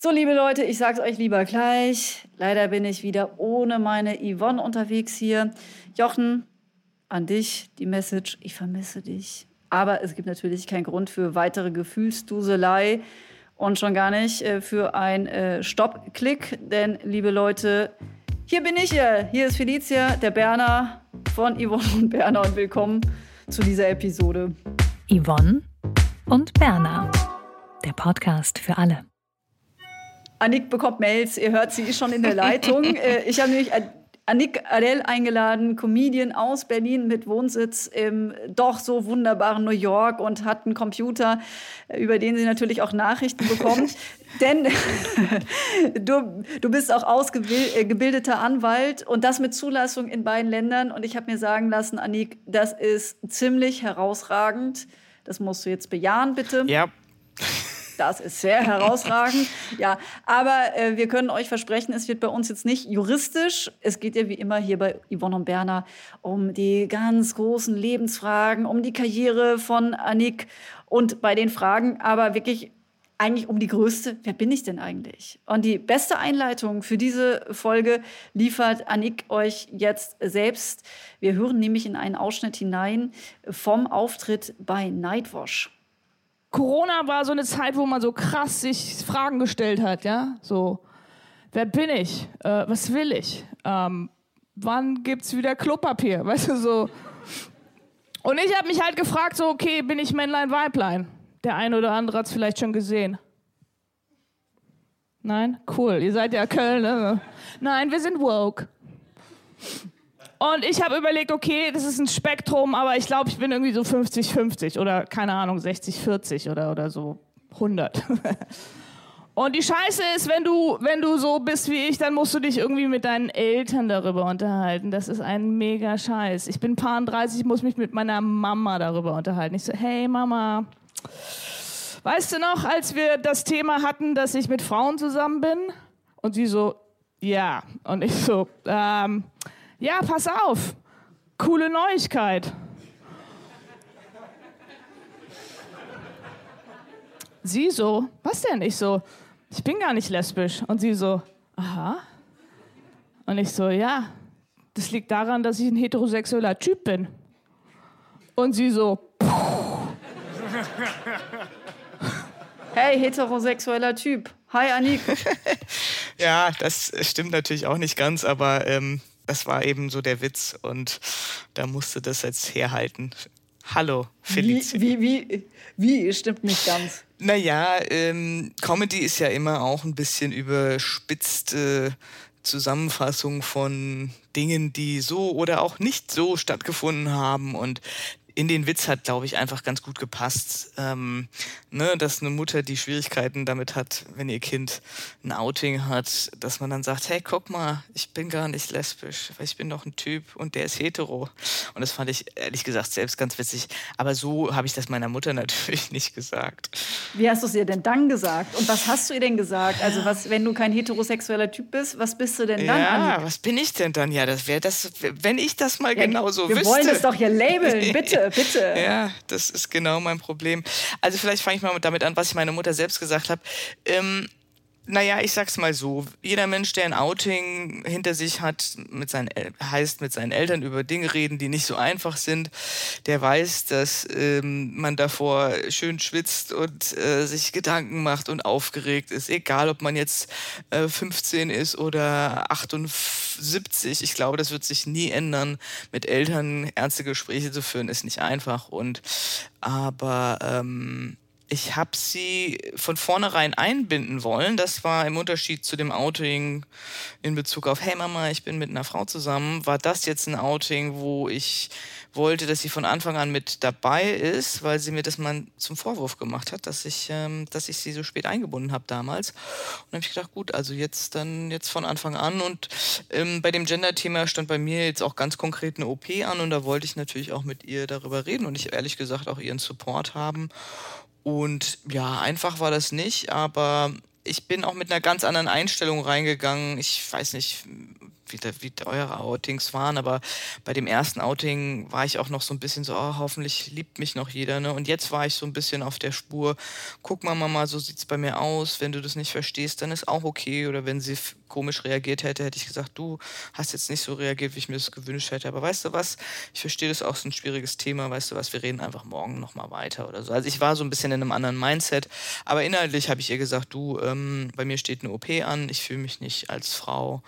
So, liebe Leute, ich sag's euch lieber gleich. Leider bin ich wieder ohne meine Yvonne unterwegs hier. Jochen, an dich die Message. Ich vermisse dich. Aber es gibt natürlich keinen Grund für weitere Gefühlsduselei und schon gar nicht äh, für ein äh, Stopp-Klick. Denn, liebe Leute, hier bin ich. Äh, hier ist Felicia, der Berner von Yvonne und Berner und willkommen zu dieser Episode. Yvonne und Berner. Der Podcast für alle. Annik bekommt Mails, ihr hört, sie ist schon in der Leitung. Äh, ich habe nämlich Annik Adel eingeladen, Comedian aus Berlin mit Wohnsitz im doch so wunderbaren New York und hat einen Computer, äh, über den sie natürlich auch Nachrichten bekommt. Denn du, du bist auch ausgebildeter äh, Anwalt und das mit Zulassung in beiden Ländern. Und ich habe mir sagen lassen, Annik, das ist ziemlich herausragend. Das musst du jetzt bejahen, bitte. Ja. Das ist sehr herausragend. Ja, aber äh, wir können euch versprechen, es wird bei uns jetzt nicht juristisch. Es geht ja wie immer hier bei Yvonne und Berner um die ganz großen Lebensfragen, um die Karriere von Annik und bei den Fragen aber wirklich eigentlich um die größte, wer bin ich denn eigentlich? Und die beste Einleitung für diese Folge liefert Annik euch jetzt selbst. Wir hören nämlich in einen Ausschnitt hinein vom Auftritt bei Nightwash. Corona war so eine Zeit, wo man so krass sich Fragen gestellt hat, ja, so, wer bin ich, äh, was will ich, ähm, wann gibt's wieder Klopapier, weißt du, so. Und ich habe mich halt gefragt, so, okay, bin ich Männlein, Weiblein? Der eine oder andere hat's vielleicht schon gesehen. Nein? Cool, ihr seid ja Köln, ne? Nein, wir sind woke. Und ich habe überlegt, okay, das ist ein Spektrum, aber ich glaube, ich bin irgendwie so 50-50 oder keine Ahnung, 60-40 oder, oder so 100. Und die Scheiße ist, wenn du, wenn du so bist wie ich, dann musst du dich irgendwie mit deinen Eltern darüber unterhalten. Das ist ein mega Scheiß. Ich bin paar 30, muss mich mit meiner Mama darüber unterhalten. Ich so, hey Mama, weißt du noch, als wir das Thema hatten, dass ich mit Frauen zusammen bin? Und sie so, ja. Und ich so, ähm, ja, pass auf. Coole Neuigkeit. Sie so, was denn? Ich so, ich bin gar nicht lesbisch. Und sie so, aha. Und ich so, ja, das liegt daran, dass ich ein heterosexueller Typ bin. Und sie so, Puh. Hey, heterosexueller Typ. Hi, Anik. ja, das stimmt natürlich auch nicht ganz, aber ähm, das war eben so der Witz und da musste das jetzt herhalten. Hallo, Felicia. Wie, wie, wie, wie? Stimmt nicht ganz. Naja, ähm, Comedy ist ja immer auch ein bisschen überspitzte Zusammenfassung von Dingen, die so oder auch nicht so stattgefunden haben. Und in den Witz hat, glaube ich, einfach ganz gut gepasst, ähm, ne, dass eine Mutter die Schwierigkeiten damit hat, wenn ihr Kind ein Outing hat, dass man dann sagt, hey, guck mal, ich bin gar nicht lesbisch, weil ich bin doch ein Typ und der ist hetero. Und das fand ich ehrlich gesagt selbst ganz witzig. Aber so habe ich das meiner Mutter natürlich nicht gesagt. Wie hast du es ihr denn dann gesagt? Und was hast du ihr denn gesagt? Also was, wenn du kein heterosexueller Typ bist, was bist du denn dann? Ja, Anni? was bin ich denn dann? Ja, das wäre das, wenn ich das mal ja, genau so wüsste. Wir wollen es doch hier labeln, bitte bitte. Ja, das ist genau mein Problem. Also vielleicht fange ich mal damit an, was ich meiner Mutter selbst gesagt habe. Ähm, naja, ich sag's mal so. Jeder Mensch, der ein Outing hinter sich hat, mit seinen, heißt mit seinen Eltern über Dinge reden, die nicht so einfach sind, der weiß, dass ähm, man davor schön schwitzt und äh, sich Gedanken macht und aufgeregt ist. Egal, ob man jetzt äh, 15 ist oder 78. Ich glaube, das wird sich nie ändern. Mit Eltern ernste Gespräche zu führen, ist nicht einfach. Und aber ähm, ich habe sie von vornherein einbinden wollen. Das war im Unterschied zu dem Outing in Bezug auf, hey Mama, ich bin mit einer Frau zusammen, war das jetzt ein Outing, wo ich wollte, dass sie von Anfang an mit dabei ist, weil sie mir das mal zum Vorwurf gemacht hat, dass ich, ähm, dass ich sie so spät eingebunden habe damals. Und habe ich gedacht, gut, also jetzt dann jetzt von Anfang an. Und ähm, bei dem Gender-Thema stand bei mir jetzt auch ganz konkret eine OP an und da wollte ich natürlich auch mit ihr darüber reden und ich ehrlich gesagt auch ihren Support haben. Und ja, einfach war das nicht, aber ich bin auch mit einer ganz anderen Einstellung reingegangen. Ich weiß nicht, wie, wie eure Outings waren, aber bei dem ersten Outing war ich auch noch so ein bisschen so, oh, hoffentlich liebt mich noch jeder. Ne? Und jetzt war ich so ein bisschen auf der Spur, guck mal Mama, so sieht's bei mir aus. Wenn du das nicht verstehst, dann ist auch okay. Oder wenn sie komisch reagiert hätte, hätte ich gesagt, du hast jetzt nicht so reagiert, wie ich mir das gewünscht hätte. Aber weißt du was, ich verstehe das auch so ein schwieriges Thema. Weißt du was, wir reden einfach morgen nochmal weiter oder so. Also ich war so ein bisschen in einem anderen Mindset. Aber inhaltlich habe ich ihr gesagt, du, ähm, bei mir steht eine OP an, ich fühle mich nicht als Frau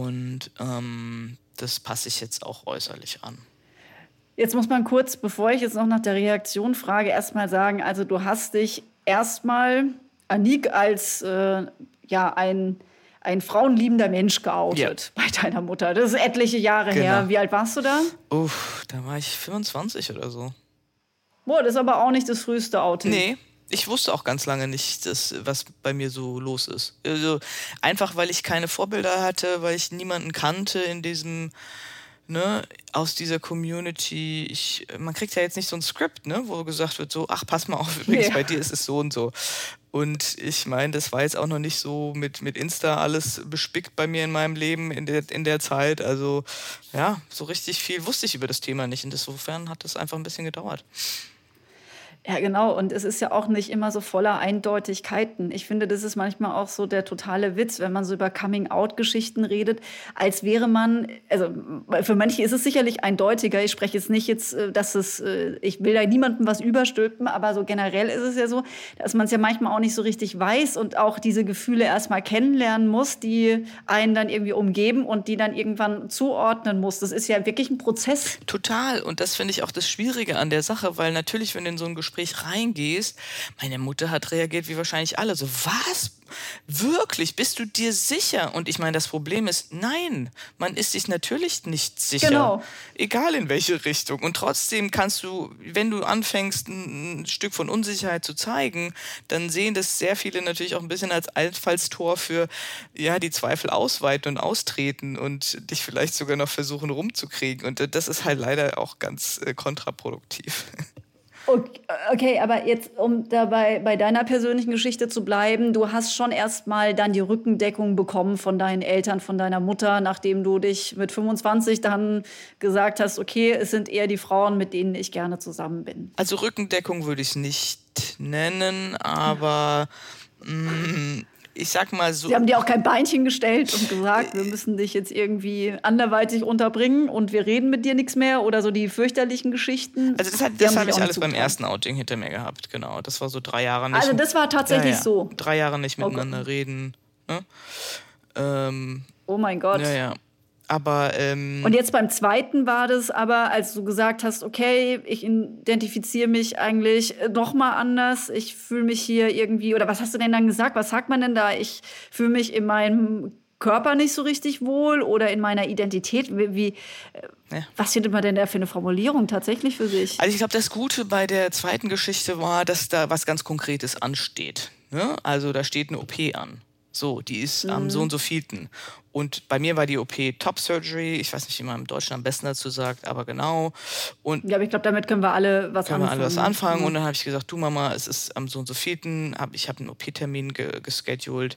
und ähm, das passe ich jetzt auch äußerlich an. Jetzt muss man kurz, bevor ich jetzt noch nach der Reaktion frage, erstmal sagen, also du hast dich erstmal, Anik, als äh, ja ein, ein frauenliebender Mensch geoutet ja. bei deiner Mutter. Das ist etliche Jahre genau. her. Wie alt warst du da? Uff, da war ich 25 oder so. Boah, das ist aber auch nicht das früheste Outing. Nee, ich wusste auch ganz lange nicht, dass, was bei mir so los ist. Also einfach, weil ich keine Vorbilder hatte, weil ich niemanden kannte in diesem, ne, aus dieser Community. Ich, man kriegt ja jetzt nicht so ein Skript, ne, wo gesagt wird, so, ach, pass mal auf, übrigens, ja. bei dir ist es so und so. Und ich meine, das war jetzt auch noch nicht so mit, mit Insta alles bespickt bei mir in meinem Leben in der, in der Zeit. Also ja, so richtig viel wusste ich über das Thema nicht. Und insofern hat das einfach ein bisschen gedauert. Ja, genau. Und es ist ja auch nicht immer so voller Eindeutigkeiten. Ich finde, das ist manchmal auch so der totale Witz, wenn man so über Coming-out-Geschichten redet, als wäre man, also für manche ist es sicherlich eindeutiger. Ich spreche jetzt nicht jetzt, äh, dass es, äh, ich will da niemandem was überstülpen, aber so generell ist es ja so, dass man es ja manchmal auch nicht so richtig weiß und auch diese Gefühle erstmal kennenlernen muss, die einen dann irgendwie umgeben und die dann irgendwann zuordnen muss. Das ist ja wirklich ein Prozess. Total. Und das finde ich auch das Schwierige an der Sache, weil natürlich, wenn in so ein Gespräch Gespräch reingehst, meine Mutter hat reagiert wie wahrscheinlich alle. So, was? Wirklich? Bist du dir sicher? Und ich meine, das Problem ist, nein, man ist sich natürlich nicht sicher. Genau. Egal in welche Richtung. Und trotzdem kannst du, wenn du anfängst, ein Stück von Unsicherheit zu zeigen, dann sehen das sehr viele natürlich auch ein bisschen als Einfallstor für, ja, die Zweifel ausweiten und austreten und dich vielleicht sogar noch versuchen rumzukriegen. Und das ist halt leider auch ganz äh, kontraproduktiv. Okay, aber jetzt, um dabei bei deiner persönlichen Geschichte zu bleiben, du hast schon erstmal dann die Rückendeckung bekommen von deinen Eltern, von deiner Mutter, nachdem du dich mit 25 dann gesagt hast, okay, es sind eher die Frauen, mit denen ich gerne zusammen bin. Also Rückendeckung würde ich es nicht nennen, aber mh, mm, ich sag mal so. Sie haben dir auch kein Beinchen gestellt und gesagt, wir müssen dich jetzt irgendwie anderweitig unterbringen und wir reden mit dir nichts mehr oder so die fürchterlichen Geschichten. Also das, das habe ich alles beim ersten Outing hinter mir gehabt, genau. Das war so drei Jahre nicht. Also das war tatsächlich ja, ja. so. Drei Jahre nicht miteinander okay. reden. Ne? Ähm, oh mein Gott. Ja, ja. Aber ähm und jetzt beim zweiten war das aber, als du gesagt hast, okay, ich identifiziere mich eigentlich noch mal anders. Ich fühle mich hier irgendwie oder was hast du denn dann gesagt? Was sagt man denn da? Ich fühle mich in meinem Körper nicht so richtig wohl oder in meiner Identität. Wie, wie ja. was findet man denn da für eine Formulierung tatsächlich für sich? Also ich glaube, das Gute bei der zweiten Geschichte war, dass da was ganz Konkretes ansteht. Ne? Also da steht eine OP an. So, die ist mhm. am so und so vielten. Und bei mir war die OP Top Surgery. Ich weiß nicht, wie man im Deutschen am besten dazu sagt, aber genau. Und ja, aber ich glaube, damit können wir alle was können anfangen. Wir alle was anfangen. Mhm. Und dann habe ich gesagt, du Mama, es ist am so und so vielten. Hab, ich habe einen OP-Termin ge gescheduled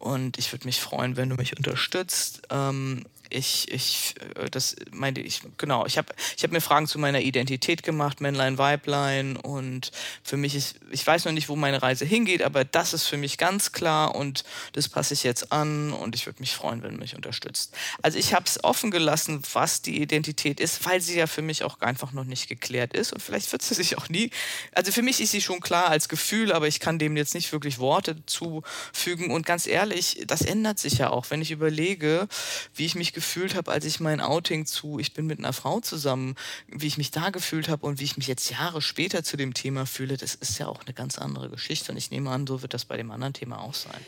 und ich würde mich freuen, wenn du mich unterstützt. Ähm, ich, ich, äh, das meinte ich, genau, ich habe ich hab mir Fragen zu meiner Identität gemacht, Männlein, Weiblein. Und für mich ist, ich weiß noch nicht, wo meine Reise hingeht, aber das ist für mich ganz klar und das passe ich jetzt an und ich würde mich freuen, wenn du mich unterstützt. Also ich habe es offen gelassen, was die Identität ist, weil sie ja für mich auch einfach noch nicht geklärt ist und vielleicht wird sie sich auch nie, also für mich ist sie schon klar als Gefühl, aber ich kann dem jetzt nicht wirklich Worte zufügen. Und ganz ehrlich, das ändert sich ja auch, wenn ich überlege, wie ich mich gefühlt habe, als ich mein Outing zu, ich bin mit einer Frau zusammen, wie ich mich da gefühlt habe und wie ich mich jetzt Jahre später zu dem Thema fühle, das ist ja auch eine ganz andere Geschichte. Und ich nehme an, so wird das bei dem anderen Thema auch sein.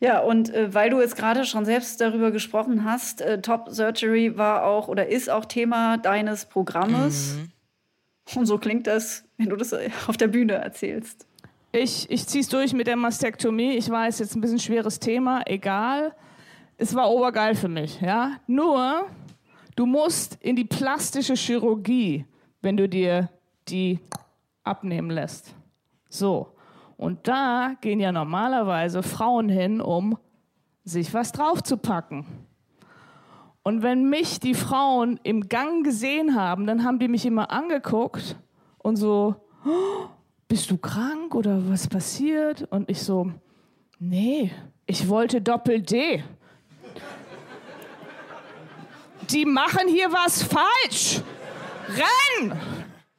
Ja, und äh, weil du jetzt gerade schon selbst darüber gesprochen hast, äh, Top Surgery war auch oder ist auch Thema deines Programmes. Mhm. Und so klingt das, wenn du das auf der Bühne erzählst. Ich, ich ziehe es durch mit der Mastektomie. Ich weiß, jetzt ein bisschen schweres Thema, egal. Es war obergeil für mich, ja. Nur, du musst in die plastische Chirurgie, wenn du dir die abnehmen lässt. So. Und da gehen ja normalerweise Frauen hin, um sich was draufzupacken. Und wenn mich die Frauen im Gang gesehen haben, dann haben die mich immer angeguckt und so, oh, bist du krank oder was passiert? Und ich so, nee, ich wollte Doppel-D. Die machen hier was falsch. Renn!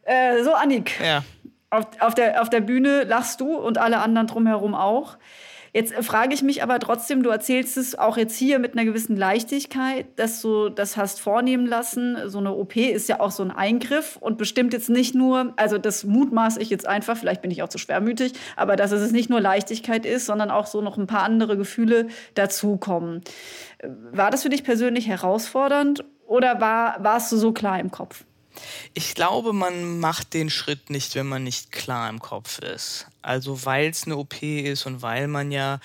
Äh, so, Annik. Ja. Auf, auf, der, auf der Bühne lachst du und alle anderen drumherum auch. Jetzt frage ich mich aber trotzdem, du erzählst es auch jetzt hier mit einer gewissen Leichtigkeit, dass du das hast vornehmen lassen. So eine OP ist ja auch so ein Eingriff und bestimmt jetzt nicht nur, also das mutmaße ich jetzt einfach, vielleicht bin ich auch zu schwermütig, aber dass es nicht nur Leichtigkeit ist, sondern auch so noch ein paar andere Gefühle dazukommen. War das für dich persönlich herausfordernd oder war, warst du so klar im Kopf? Ich glaube, man macht den Schritt nicht, wenn man nicht klar im Kopf ist. Also weil es eine OP ist und weil man ja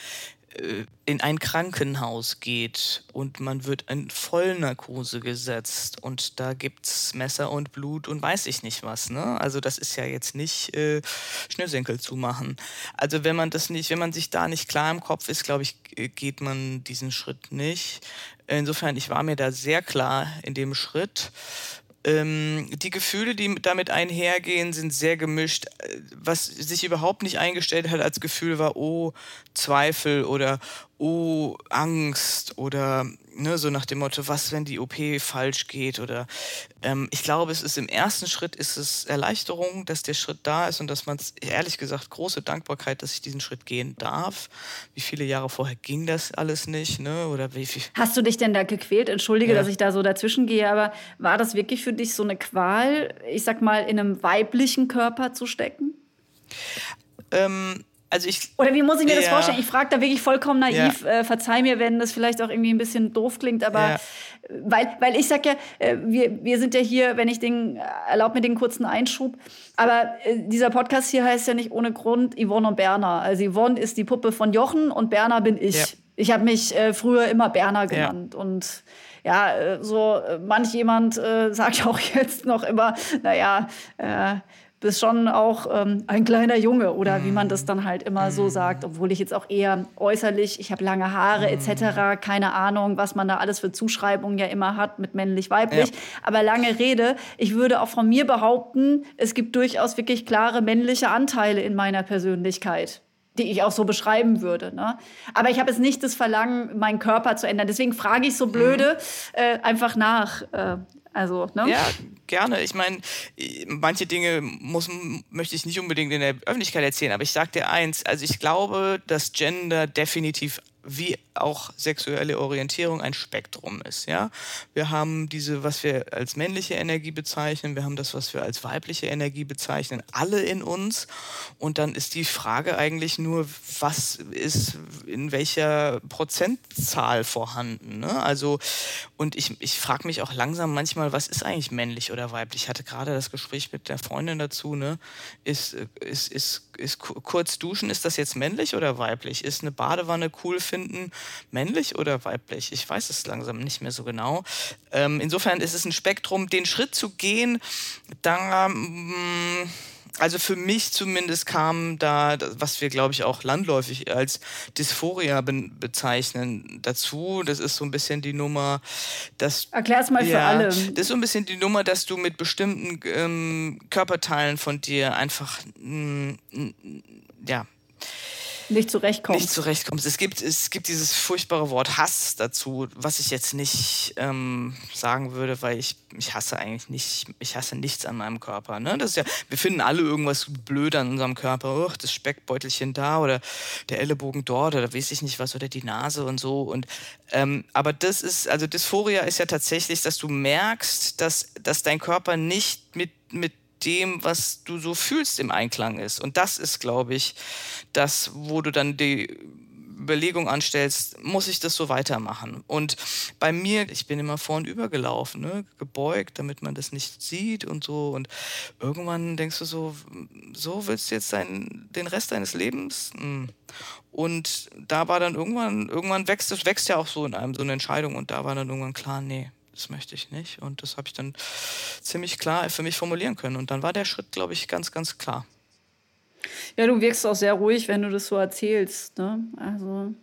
äh, in ein Krankenhaus geht und man wird in Vollnarkose gesetzt und da gibt es Messer und Blut und weiß ich nicht was. Ne? Also das ist ja jetzt nicht äh, Schnürsenkel zumachen. Also wenn man das nicht, wenn man sich da nicht klar im Kopf ist, glaube ich, geht man diesen Schritt nicht. Insofern, ich war mir da sehr klar in dem Schritt. Ähm, die Gefühle, die damit einhergehen, sind sehr gemischt. Was sich überhaupt nicht eingestellt hat als Gefühl war, oh, Zweifel oder oh, Angst oder ne, so nach dem Motto, was, wenn die OP falsch geht oder ähm, ich glaube, es ist im ersten Schritt ist es Erleichterung, dass der Schritt da ist und dass man ehrlich gesagt große Dankbarkeit, dass ich diesen Schritt gehen darf. Wie viele Jahre vorher ging das alles nicht, ne? Oder wie viel? Hast du dich denn da gequält? Entschuldige, ja. dass ich da so dazwischen gehe, aber war das wirklich für dich so eine Qual, ich sag mal, in einem weiblichen Körper zu stecken? Ähm, also ich, Oder wie muss ich mir ja. das vorstellen? Ich frage da wirklich vollkommen naiv. Ja. Äh, verzeih mir, wenn das vielleicht auch irgendwie ein bisschen doof klingt, aber ja. weil, weil ich sag ja, äh, wir, wir sind ja hier, wenn ich den, erlaub mir den kurzen Einschub, aber äh, dieser Podcast hier heißt ja nicht ohne Grund Yvonne und Berner. Also Yvonne ist die Puppe von Jochen und Berner bin ich. Ich habe mich äh, früher immer Berner genannt und ja, äh, so äh, manch jemand äh, sagt auch jetzt noch immer, naja, äh, bist schon auch ähm, ein kleiner Junge oder wie man das dann halt immer so sagt, obwohl ich jetzt auch eher äußerlich, ich habe lange Haare etc., keine Ahnung, was man da alles für Zuschreibungen ja immer hat mit männlich-weiblich. Ja. Aber lange Rede, ich würde auch von mir behaupten, es gibt durchaus wirklich klare männliche Anteile in meiner Persönlichkeit die ich auch so beschreiben würde. Ne? Aber ich habe jetzt nicht das Verlangen, meinen Körper zu ändern. Deswegen frage ich so blöde äh, einfach nach. Äh, also, ne? Ja, gerne. Ich meine, manche Dinge muss, möchte ich nicht unbedingt in der Öffentlichkeit erzählen, aber ich sage dir eins, also ich glaube, dass Gender definitiv wie auch sexuelle Orientierung ein Spektrum ist. Ja, wir haben diese, was wir als männliche Energie bezeichnen, wir haben das, was wir als weibliche Energie bezeichnen, alle in uns. Und dann ist die Frage eigentlich nur, was ist in welcher Prozentzahl vorhanden. Ne? Also und ich, ich frage mich auch langsam manchmal, was ist eigentlich männlich oder weiblich? Ich hatte gerade das Gespräch mit der Freundin dazu. Ne, ist ist ist ist kurz duschen, ist das jetzt männlich oder weiblich? Ist eine Badewanne cool finden männlich oder weiblich? Ich weiß es langsam nicht mehr so genau. Ähm, insofern ist es ein Spektrum, den Schritt zu gehen, da. Mh, mm, also für mich zumindest kam da, was wir glaube ich auch landläufig als Dysphoria be bezeichnen, dazu. Das ist so ein bisschen die Nummer, dass. Erklär's mal ja, für alle. Das ist so ein bisschen die Nummer, dass du mit bestimmten ähm, Körperteilen von dir einfach, mh, mm, ja, nicht zurechtkommst. Nicht zurechtkommst. Es gibt, es gibt dieses furchtbare Wort Hass dazu, was ich jetzt nicht ähm, sagen würde, weil ich, ich hasse eigentlich nicht, ich hasse nichts an meinem Körper. Ne? Das ist ja, wir finden alle irgendwas blöd an unserem Körper. Oh, das Speckbeutelchen da oder der Ellenbogen dort oder weiß ich nicht was oder die Nase und so. Und, ähm, aber das ist, also Dysphoria ist ja tatsächlich, dass du merkst, dass, dass dein Körper nicht mit, mit dem, was du so fühlst, im Einklang ist. Und das ist, glaube ich, das, wo du dann die Überlegung anstellst, muss ich das so weitermachen? Und bei mir, ich bin immer vorn übergelaufen, ne? gebeugt, damit man das nicht sieht und so. Und irgendwann denkst du so, so willst du jetzt dein, den Rest deines Lebens? Hm. Und da war dann irgendwann, irgendwann wächst es wächst ja auch so in einem so eine Entscheidung und da war dann irgendwann klar, nee, das möchte ich nicht. Und das habe ich dann ziemlich klar für mich formulieren können. Und dann war der Schritt, glaube ich, ganz, ganz klar. Ja, du wirkst auch sehr ruhig, wenn du das so erzählst. Ne? Also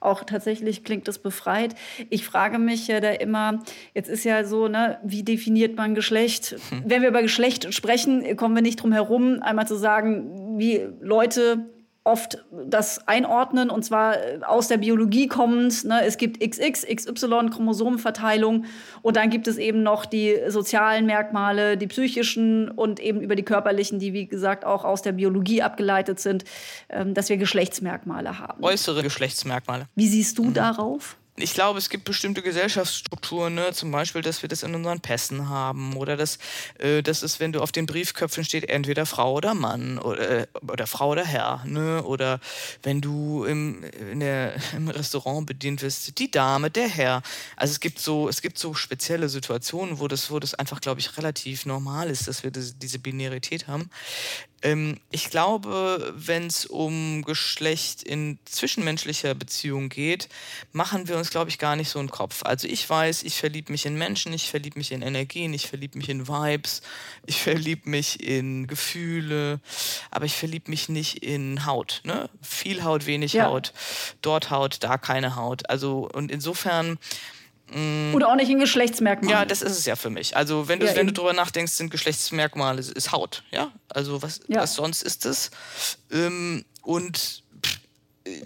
auch tatsächlich klingt das befreit. Ich frage mich ja da immer, jetzt ist ja so, ne, wie definiert man Geschlecht? Hm. Wenn wir über Geschlecht sprechen, kommen wir nicht drum herum, einmal zu sagen, wie Leute oft das einordnen und zwar äh, aus der Biologie kommend. Ne? Es gibt XX, XY, Chromosomenverteilung und dann gibt es eben noch die sozialen Merkmale, die psychischen und eben über die körperlichen, die wie gesagt auch aus der Biologie abgeleitet sind, ähm, dass wir Geschlechtsmerkmale haben. Äußere Geschlechtsmerkmale. Wie siehst du mhm. darauf? Ich glaube, es gibt bestimmte Gesellschaftsstrukturen, ne? zum Beispiel, dass wir das in unseren Pässen haben oder dass äh, das ist, wenn du auf den Briefköpfen steht, entweder Frau oder Mann oder, äh, oder Frau oder Herr. Ne? Oder wenn du im, der, im Restaurant bedient wirst, die Dame, der Herr. Also es gibt so, es gibt so spezielle Situationen, wo das, wo das einfach, glaube ich, relativ normal ist, dass wir diese Binarität haben. Ähm, ich glaube, wenn es um Geschlecht in zwischenmenschlicher Beziehung geht, machen wir uns, glaube ich, gar nicht so einen Kopf. Also ich weiß, ich verliebe mich in Menschen, ich verliebe mich in Energien, ich verliebe mich in Vibes, ich verliebe mich in Gefühle, aber ich verliebe mich nicht in Haut. Ne? Viel Haut, wenig ja. Haut, dort Haut, da keine Haut. Also und insofern. Oder auch nicht in Geschlechtsmerkmalen. Ja, das ist es ja für mich. Also wenn du, ja, wenn du drüber nachdenkst, sind Geschlechtsmerkmale, ist Haut, ja. Also was, ja. was sonst ist es? Ähm, und äh,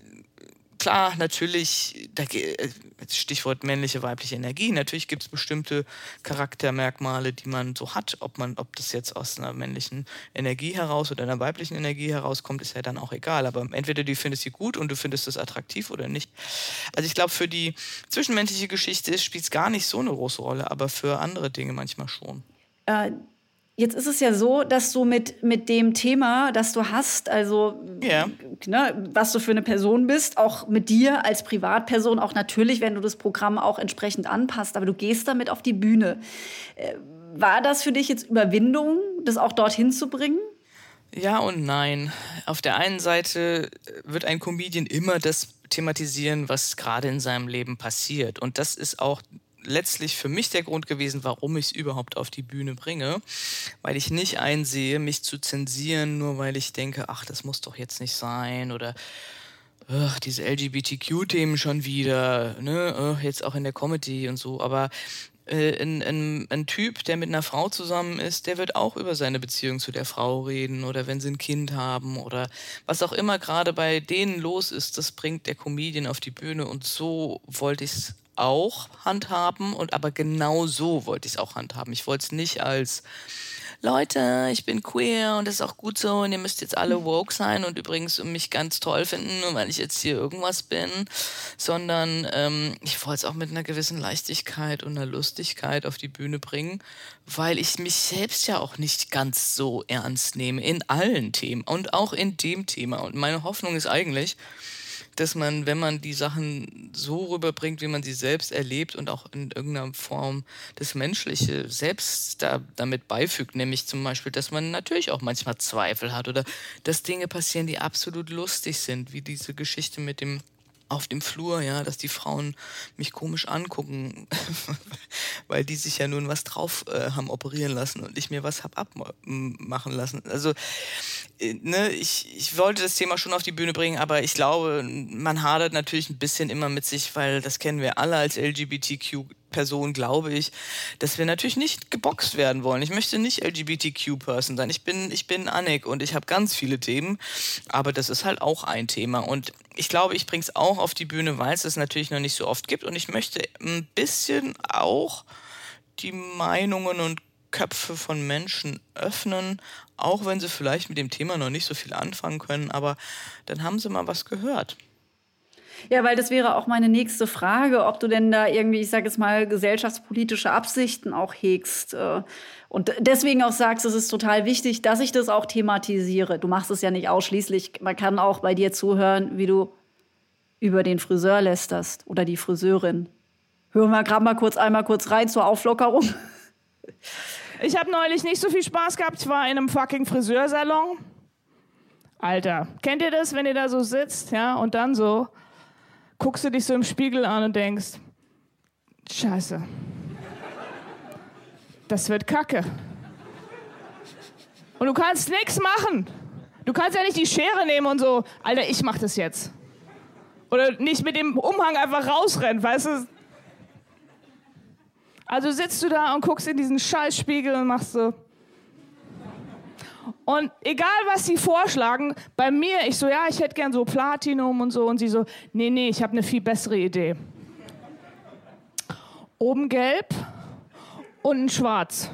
klar, natürlich, da, äh, Stichwort männliche, weibliche Energie, natürlich gibt es bestimmte Charaktermerkmale, die man so hat. Ob, man, ob das jetzt aus einer männlichen Energie heraus oder einer weiblichen Energie herauskommt, ist ja dann auch egal. Aber entweder du findest sie gut und du findest es attraktiv oder nicht. Also ich glaube, für die zwischenmenschliche Geschichte spielt es gar nicht so eine große Rolle, aber für andere Dinge manchmal schon. Äh, Jetzt ist es ja so, dass du mit, mit dem Thema, das du hast, also yeah. ne, was du für eine Person bist, auch mit dir als Privatperson, auch natürlich, wenn du das Programm auch entsprechend anpasst, aber du gehst damit auf die Bühne. Äh, war das für dich jetzt Überwindung, das auch dorthin zu bringen? Ja und nein. Auf der einen Seite wird ein Comedian immer das thematisieren, was gerade in seinem Leben passiert. Und das ist auch letztlich für mich der Grund gewesen, warum ich es überhaupt auf die Bühne bringe, weil ich nicht einsehe, mich zu zensieren, nur weil ich denke, ach, das muss doch jetzt nicht sein oder ach, diese LGBTQ-Themen schon wieder, ne, jetzt auch in der Comedy und so, aber äh, ein, ein, ein, Typ, der mit einer Frau zusammen ist, der wird auch über seine Beziehung zu der Frau reden oder wenn sie ein Kind haben oder was auch immer gerade bei denen los ist, das bringt der Comedian auf die Bühne und so wollte ich es auch handhaben und aber genau so wollte ich es auch handhaben. Ich wollte es nicht als Leute, ich bin queer und das ist auch gut so und ihr müsst jetzt alle woke sein und übrigens mich ganz toll finden, nur weil ich jetzt hier irgendwas bin, sondern ähm, ich wollte es auch mit einer gewissen Leichtigkeit und einer Lustigkeit auf die Bühne bringen, weil ich mich selbst ja auch nicht ganz so ernst nehme in allen Themen und auch in dem Thema. Und meine Hoffnung ist eigentlich, dass man, wenn man die Sachen so rüberbringt, wie man sie selbst erlebt und auch in irgendeiner Form das Menschliche selbst da, damit beifügt, nämlich zum Beispiel, dass man natürlich auch manchmal Zweifel hat oder dass Dinge passieren, die absolut lustig sind, wie diese Geschichte mit dem auf dem Flur, ja, dass die Frauen mich komisch angucken, weil die sich ja nun was drauf äh, haben operieren lassen und ich mir was hab abmachen lassen. Also, äh, ne, ich, ich wollte das Thema schon auf die Bühne bringen, aber ich glaube, man hadert natürlich ein bisschen immer mit sich, weil das kennen wir alle als LGBTQ Person glaube ich, dass wir natürlich nicht geboxt werden wollen. Ich möchte nicht LGBTQ-Person sein. Ich bin, ich bin Annik und ich habe ganz viele Themen, aber das ist halt auch ein Thema. Und ich glaube, ich bringe es auch auf die Bühne, weil es es natürlich noch nicht so oft gibt. Und ich möchte ein bisschen auch die Meinungen und Köpfe von Menschen öffnen, auch wenn sie vielleicht mit dem Thema noch nicht so viel anfangen können, aber dann haben sie mal was gehört. Ja, weil das wäre auch meine nächste Frage, ob du denn da irgendwie, ich sage jetzt mal, gesellschaftspolitische Absichten auch hegst. Äh, und deswegen auch sagst, es ist total wichtig, dass ich das auch thematisiere. Du machst es ja nicht ausschließlich. Man kann auch bei dir zuhören, wie du über den Friseur lästerst oder die Friseurin. Hören wir gerade mal kurz einmal kurz rein zur Auflockerung. Ich habe neulich nicht so viel Spaß gehabt. Ich war in einem fucking Friseursalon. Alter, kennt ihr das, wenn ihr da so sitzt, ja, und dann so guckst du dich so im Spiegel an und denkst, Scheiße, das wird Kacke. Und du kannst nichts machen. Du kannst ja nicht die Schere nehmen und so, Alter, ich mach das jetzt. Oder nicht mit dem Umhang einfach rausrennen, weißt du? Also sitzt du da und guckst in diesen Scheißspiegel und machst so. Und egal, was sie vorschlagen, bei mir, ich so, ja, ich hätte gern so Platinum und so. Und sie so, nee, nee, ich habe eine viel bessere Idee. Oben gelb, unten schwarz.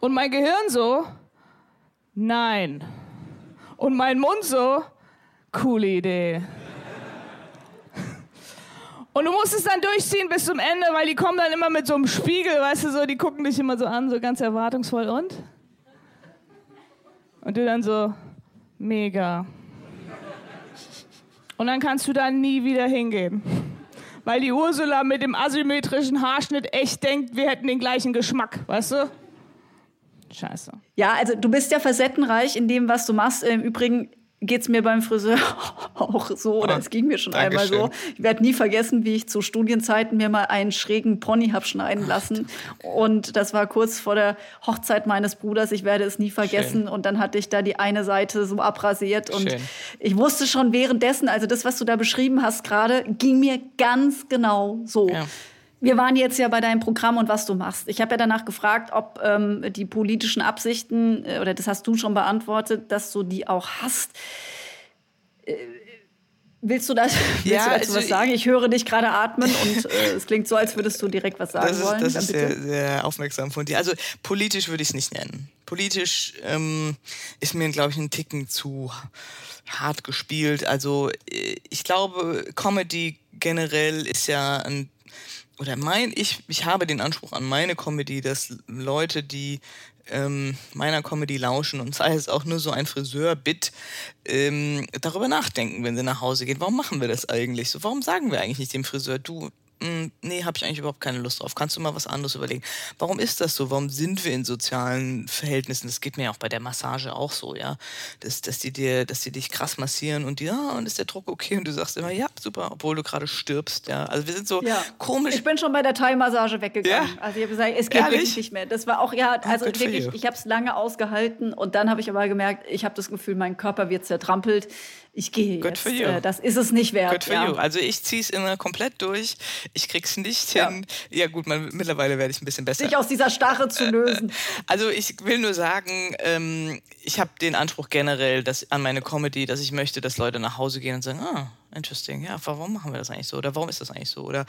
Und mein Gehirn so, nein. Und mein Mund so, coole Idee. Und du musst es dann durchziehen bis zum Ende, weil die kommen dann immer mit so einem Spiegel, weißt du, so, die gucken dich immer so an, so ganz erwartungsvoll. Und? Und du dann so, mega. Und dann kannst du da nie wieder hingehen. Weil die Ursula mit dem asymmetrischen Haarschnitt echt denkt, wir hätten den gleichen Geschmack, weißt du? Scheiße. Ja, also du bist ja facettenreich in dem, was du machst. Im Übrigen geht es mir beim Friseur auch so, oder ah, es ging mir schon einmal so. Ich werde nie vergessen, wie ich zu Studienzeiten mir mal einen schrägen Pony habe schneiden lassen. Und das war kurz vor der Hochzeit meines Bruders. Ich werde es nie vergessen. Schön. Und dann hatte ich da die eine Seite so abrasiert. Und Schön. ich wusste schon währenddessen, also das, was du da beschrieben hast gerade, ging mir ganz genau so. Ja. Wir waren jetzt ja bei deinem Programm und was du machst. Ich habe ja danach gefragt, ob ähm, die politischen Absichten, äh, oder das hast du schon beantwortet, dass du die auch hast. Äh, willst du, das, willst ja, du dazu also was sagen? Ich höre dich gerade atmen und äh, es klingt so, als würdest du direkt was sagen das ist, wollen. Das ist sehr, sehr, aufmerksam von dir. Also politisch würde ich es nicht nennen. Politisch ähm, ist mir, glaube ich, ein Ticken zu hart gespielt. Also äh, ich glaube, Comedy generell ist ja ein oder mein, ich, ich habe den Anspruch an meine Comedy, dass Leute, die ähm, meiner Comedy lauschen und sei es auch nur so ein Friseur-Bit, ähm, darüber nachdenken, wenn sie nach Hause gehen. Warum machen wir das eigentlich so? Warum sagen wir eigentlich nicht dem Friseur, du, nee, habe ich eigentlich überhaupt keine Lust drauf. Kannst du mal was anderes überlegen? Warum ist das so? Warum sind wir in sozialen Verhältnissen? Das geht mir ja auch bei der Massage auch so, ja. Dass, dass die dir, dass die dich krass massieren und ja, und ist der Druck okay? Und du sagst immer, ja, super, obwohl du gerade stirbst, ja. Also wir sind so ja. komisch. Ich bin schon bei der Thai-Massage weggegangen. Ja? Also ich habe gesagt, es geht Ehrlich? wirklich nicht mehr. Das war auch, ja, also oh, wirklich, ich habe es lange ausgehalten und dann habe ich aber gemerkt, ich habe das Gefühl, mein Körper wird zertrampelt ich gehe Good jetzt. Äh, das ist es nicht wert. Good for ja. you. Also ich ziehe es immer komplett durch. Ich krieg's nicht ja. hin. Ja gut, man, mittlerweile werde ich ein bisschen besser. Sich aus dieser Starre zu lösen. Also ich will nur sagen, ähm, ich habe den Anspruch generell dass, an meine Comedy, dass ich möchte, dass Leute nach Hause gehen und sagen, ah, interesting, ja, warum machen wir das eigentlich so? Oder warum ist das eigentlich so? Oder,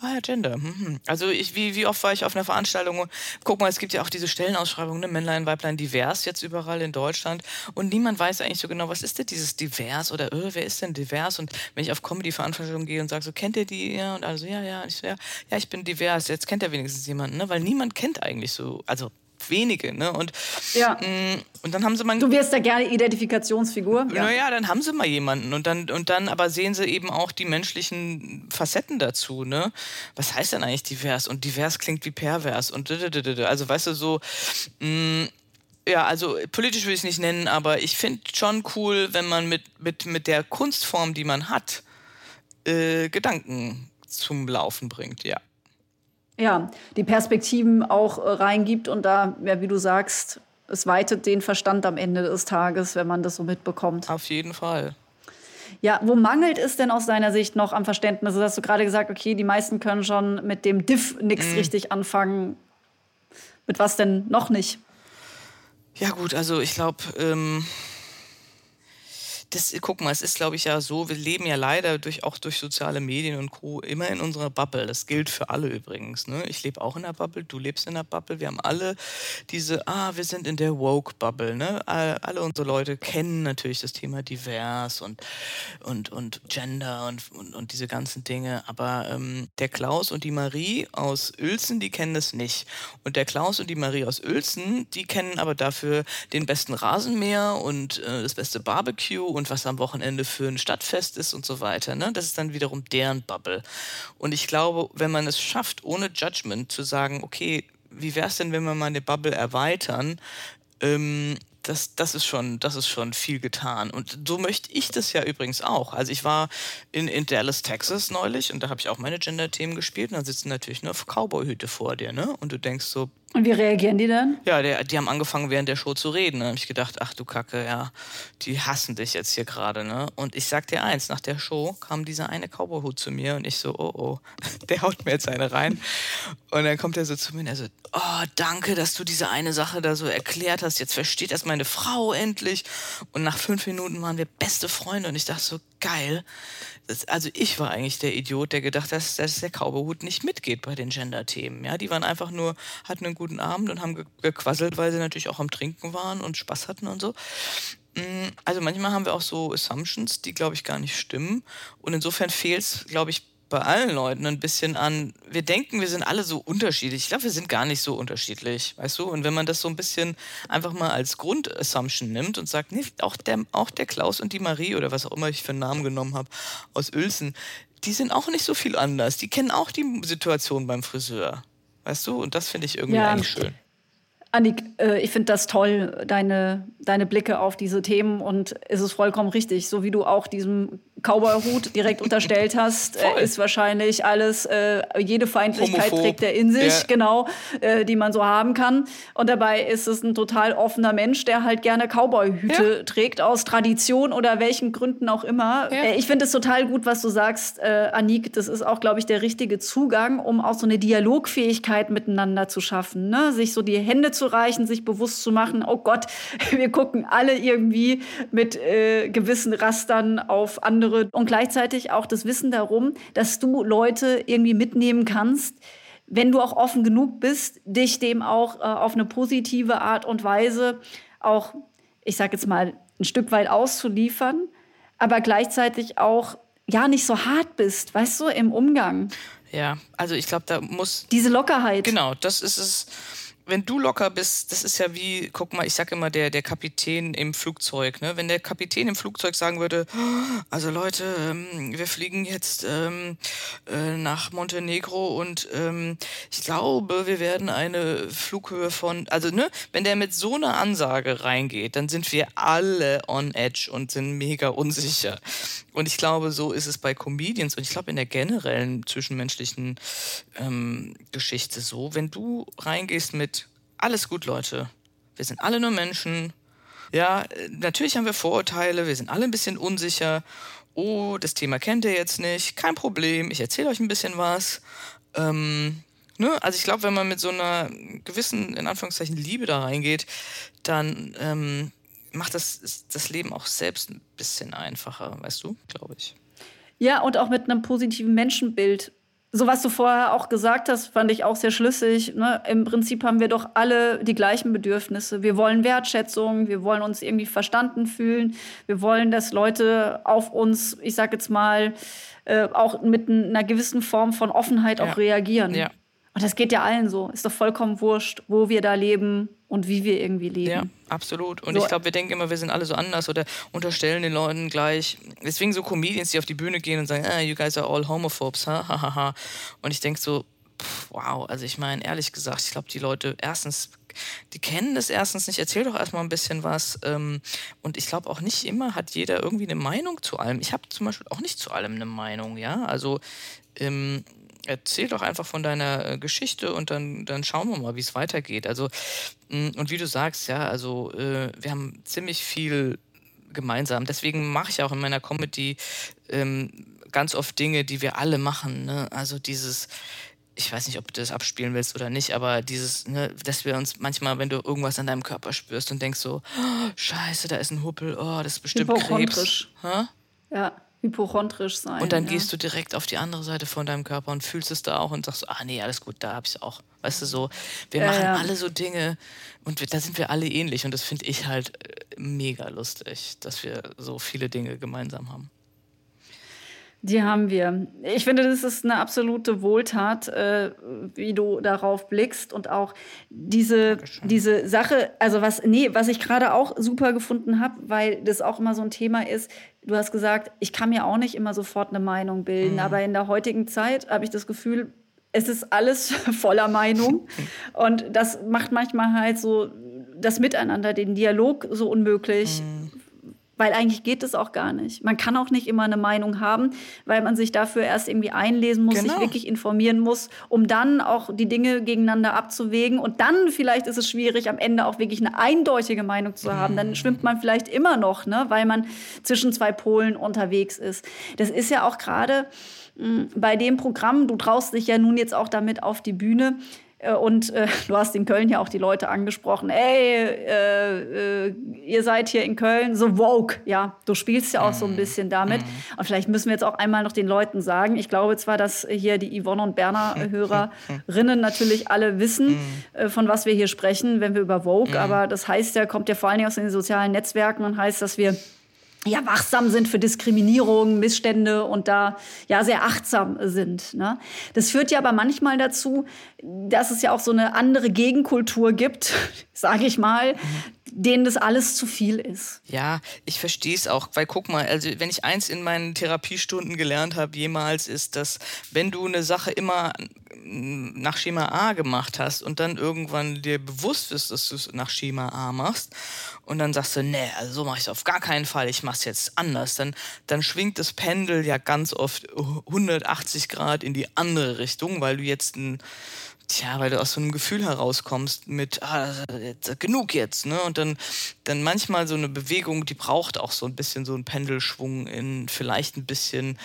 ah ja, Gender. Hm. Also ich, wie, wie oft war ich auf einer Veranstaltung und guck mal, es gibt ja auch diese Stellenausschreibungen, ne? Männlein, Weiblein, divers jetzt überall in Deutschland und niemand weiß eigentlich so genau, was ist denn dieses divers oder öh, wer ist denn divers? Und wenn ich auf Comedy-Veranstaltungen gehe und sage so, kennt ihr die? Ja, und also, ja, ja, ich so, ja, ja, ich bin divers, jetzt kennt er wenigstens jemanden, ne? Weil niemand kennt eigentlich so, also wenige, ne? Und, ja. mh, mm, und dann haben sie mal. Du wirst da gerne Identifikationsfigur. Ja. Naja, dann haben sie mal jemanden und dann, und dann aber sehen sie eben auch die menschlichen Facetten dazu, ne? Was heißt denn eigentlich divers? Und divers klingt wie pervers und also weißt du so. Mh, mm, ja, also politisch will ich es nicht nennen, aber ich finde schon cool, wenn man mit, mit, mit der Kunstform, die man hat, äh, Gedanken zum Laufen bringt, ja ja, die Perspektiven auch äh, reingibt und da, ja, wie du sagst, es weitet den Verstand am Ende des Tages, wenn man das so mitbekommt. Auf jeden Fall. Ja, wo mangelt es denn aus deiner Sicht noch am Verständnis? Also hast du gerade gesagt, okay, die meisten können schon mit dem Diff nichts Mhm. richtig anfangen. Mit was denn noch nicht? Ja gut, also ich glaube, ähm, das, guck mal, es ist, glaube ich, ja so, wir leben ja leider durch, auch durch soziale Medien und Co. immer in unserer Bubble. Das gilt für alle übrigens. Ne? Ich lebe auch in der Bubble, du lebst in der Bubble. Wir haben alle diese, ah, wir sind in der Woke-Bubble. Ne? All- Alle unsere Leute kennen natürlich das Thema divers und, und, und Gender und, und, und diese ganzen Dinge. Aber ähm, der Klaus und die Marie aus Uelzen, die kennen das nicht. Und der Klaus und die Marie aus Uelzen, die kennen aber dafür den besten Rasenmäher und äh, das beste Barbecue und was am Wochenende für ein Stadtfest ist und so weiter. Ne? Das ist dann wiederum deren Bubble. Und ich glaube, wenn man es schafft, ohne Judgment zu sagen, okay, wie wäre es denn, wenn wir mal eine Bubble erweitern? Ähm, das, das, ist schon, das ist schon viel getan. Und so möchte ich das ja übrigens auch. Also ich war in, in Dallas, Texas neulich und da habe ich auch meine Gender-Themen gespielt und da sitzen natürlich nur Cowboy-Hüte vor dir, ne? Und du denkst so, Und wie reagieren die dann? ja, der, die haben angefangen während der Show zu reden. Da habe ich gedacht, ach du Kacke, ja, die hassen dich jetzt hier gerade, ne? Und ich sag dir eins, nach der Show kam dieser eine Cowboyhut zu mir und ich so, oh oh, der haut mir jetzt eine rein. Und dann kommt er so zu mir und er so, oh, danke, dass du diese eine Sache da so erklärt hast. Jetzt versteht das meine Frau endlich. Und nach fünf Minuten waren wir beste Freunde und ich dachte so, geil. Also ich war eigentlich der Idiot, der gedacht hat, dass, dass der Cowboyhut nicht mitgeht bei den Gender-Themen. Ja, die waren einfach nur, hatten einen guten Abend und haben ge gequasselt, weil sie natürlich auch am Trinken waren und Spaß hatten und so. Mm, Also manchmal haben wir auch so Assumptions, die, glaube ich, gar nicht stimmen. Und insofern fehlt es, glaube ich, bei allen Leuten ein bisschen an, wir denken, wir sind alle so unterschiedlich. Ich glaube, wir sind gar nicht so unterschiedlich, weißt du? Und wenn man das so ein bisschen einfach mal als Grundassumption nimmt und sagt, nee, auch der, auch der Klaus und die Marie oder was auch immer ich für einen Namen genommen habe aus Uelzen, die sind auch nicht so viel anders. Die kennen auch die Situation beim Friseur. Weißt du? Und das finde ich irgendwie Ja. eigentlich schön. Annik, äh, ich finde das toll, deine, deine Blicke auf diese Themen und es ist vollkommen richtig, so wie du auch diesem Cowboy-Hut direkt unterstellt hast, äh, ist wahrscheinlich alles, äh, jede Feindlichkeit Homophob. trägt er in sich, Ja. genau, äh, die man so haben kann. Und dabei ist es ein total offener Mensch, der halt gerne Cowboy-Hüte trägt, aus Tradition oder welchen Gründen auch immer. Ja. Äh, ich finde es total gut, was du sagst, äh, Annik. Das ist auch, glaube ich, der richtige Zugang, um auch so eine Dialogfähigkeit miteinander zu schaffen. Ne? Sich so die Hände zu reichen, sich bewusst zu machen, oh Gott, wir gucken alle irgendwie mit äh, gewissen Rastern auf andere und gleichzeitig auch das Wissen darum, dass du Leute irgendwie mitnehmen kannst, wenn du auch offen genug bist, dich dem auch äh, auf eine positive Art und Weise auch, ich sag jetzt mal, ein Stück weit auszuliefern, aber gleichzeitig auch ja nicht so hart bist, weißt du, im Umgang. Ja, also ich glaube, da muss Diese Lockerheit. Genau, das ist es. Wenn du locker bist, das ist ja wie, guck mal, ich sag immer, der, der Kapitän im Flugzeug. Ne? Wenn der Kapitän im Flugzeug sagen würde, also Leute, ähm, wir fliegen jetzt ähm, äh, nach Montenegro und ähm, ich glaube, wir werden eine Flughöhe von, also ne, wenn der mit so einer Ansage reingeht, dann sind wir alle on edge und sind mega unsicher. Und ich glaube, so ist es bei Comedians und ich glaube in der generellen zwischenmenschlichen ähm, Geschichte so, wenn du reingehst mit alles gut, Leute, wir sind alle nur Menschen. Ja, äh, natürlich haben wir Vorurteile, wir sind alle ein bisschen unsicher. Oh, das Thema kennt ihr jetzt nicht, kein Problem, ich erzähle euch ein bisschen was. Ähm, ne? Also ich glaube, wenn man mit so einer gewissen, in Anführungszeichen, Liebe da reingeht, dann ähm, macht das das Leben auch selbst ein bisschen einfacher, weißt du, glaube ich. Ja, und auch mit einem positiven Menschenbild. So was du vorher auch gesagt hast, fand ich auch sehr schlüssig. Ne? Im Prinzip haben wir doch alle die gleichen Bedürfnisse. Wir wollen Wertschätzung, wir wollen uns irgendwie verstanden fühlen, wir wollen, dass Leute auf uns, ich sag jetzt mal, äh, auch mit einer gewissen Form von Offenheit Ja. auch reagieren. Ja. Und das geht ja allen so. Ist doch vollkommen wurscht, wo wir da leben und wie wir irgendwie leben. Ja, absolut. Und So- ich glaube, wir denken immer, wir sind alle so anders oder unterstellen den Leuten gleich. Deswegen so Comedians, die auf die Bühne gehen und sagen, ah, you guys are all homophobes, ha, ha, ha, ha. Und ich denke so, pff, wow, also ich meine, ehrlich gesagt, ich glaube, die Leute, erstens, die kennen das erstens nicht, erzähl doch erstmal ein bisschen was. Ähm, und ich glaube auch nicht immer hat jeder irgendwie eine Meinung zu allem. Ich habe zum Beispiel auch nicht zu allem eine Meinung, ja. Also ähm, erzähl doch einfach von deiner äh, Geschichte und dann, dann schauen wir mal, wie es weitergeht. Also, mh, und wie du sagst, ja, also äh, wir haben ziemlich viel gemeinsam. Deswegen mache ich auch in meiner Comedy ähm, ganz oft Dinge, die wir alle machen. Ne? Also dieses, ich weiß nicht, ob du das abspielen willst oder nicht, aber dieses, ne, dass wir uns manchmal, wenn du irgendwas an deinem Körper spürst und denkst so, oh, scheiße, da ist ein Huppel, oh, das ist bestimmt Krebs. Hä? Ja, hypochondrisch sein. Und dann ja. gehst du direkt auf die andere Seite von deinem Körper und fühlst es da auch und sagst, ah nee, alles gut, da hab ich es auch. Weißt du so, wir Ja, machen ja. alle so Dinge und wir, da sind wir alle ähnlich und das finde ich halt äh, mega lustig, dass wir so viele Dinge gemeinsam haben. Die haben wir. Ich finde, das ist eine absolute Wohltat, äh, wie du darauf blickst und auch diese, diese Sache, also was, nee, was ich gerade auch super gefunden habe, weil das auch immer so ein Thema ist. Du hast gesagt, ich kann mir auch nicht immer sofort eine Meinung bilden, aber in der heutigen Zeit habe ich das Gefühl, es ist alles voller Meinung und das macht manchmal halt so das Miteinander, den Dialog so unmöglich. Weil eigentlich geht es auch gar nicht. Man kann auch nicht immer eine Meinung haben, weil man sich dafür erst irgendwie einlesen muss, Genau. sich wirklich informieren muss, um dann auch die Dinge gegeneinander abzuwägen. Und dann vielleicht ist es schwierig, am Ende auch wirklich eine eindeutige Meinung zu haben. Dann schwimmt man vielleicht immer noch, ne, weil man zwischen zwei Polen unterwegs ist. Das ist ja auch gerade mh, bei dem Programm, du traust dich ja nun jetzt auch damit auf die Bühne. Äh, Und äh, du hast in Köln ja auch die Leute angesprochen. Ey, äh, äh, ihr seid hier in Köln so woke. Ja, du spielst ja auch so ein bisschen damit. Und vielleicht müssen wir jetzt auch einmal noch den Leuten sagen. Ich glaube zwar, dass hier die Yvonne und Berner Hörerinnen natürlich alle wissen, äh, von was wir hier sprechen, wenn wir über woke. Aber das heißt ja, kommt ja vor allen Dingen aus den sozialen Netzwerken und heißt, dass wir ja, wachsam sind für Diskriminierung, Missstände und da ja sehr achtsam sind. Ne? Das führt ja aber manchmal dazu, dass es ja auch so eine andere Gegenkultur gibt, sage ich mal, denen das alles zu viel ist. Ja, ich verstehe es auch, weil guck mal, also wenn ich eins in meinen Therapiestunden gelernt habe jemals, ist, dass wenn du eine Sache immer mm, nach Schema A gemacht hast und dann irgendwann dir bewusst ist, dass du es nach Schema A machst und dann sagst du, nee, also so mache ich es auf gar keinen Fall, ich mache es jetzt anders, dann, dann schwingt das Pendel ja ganz oft 180 Grad in die andere Richtung, weil du jetzt ein Tja, weil du aus so einem Gefühl herauskommst mit, ah, jetzt, genug jetzt, ne? Und dann, dann manchmal so eine Bewegung, die braucht auch so ein bisschen so einen Pendelschwung in vielleicht ein bisschen,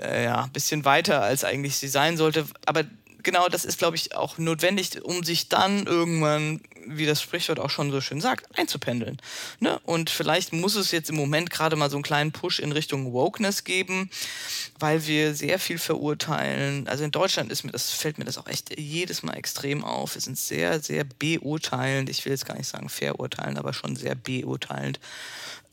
äh, ja, ein bisschen weiter, als eigentlich sie sein sollte. Aber genau das ist, glaube ich, auch notwendig, um sich dann irgendwann, wie das Sprichwort auch schon so schön sagt, einzupendeln. Ne? Und vielleicht muss es jetzt im Moment gerade mal so einen kleinen Push in Richtung Wokeness geben, weil wir sehr viel verurteilen. Also in Deutschland ist mir das, fällt mir das auch echt jedes Mal extrem auf. Wir sind sehr, sehr beurteilend. Ich will jetzt gar nicht sagen verurteilend, aber schon sehr beurteilend.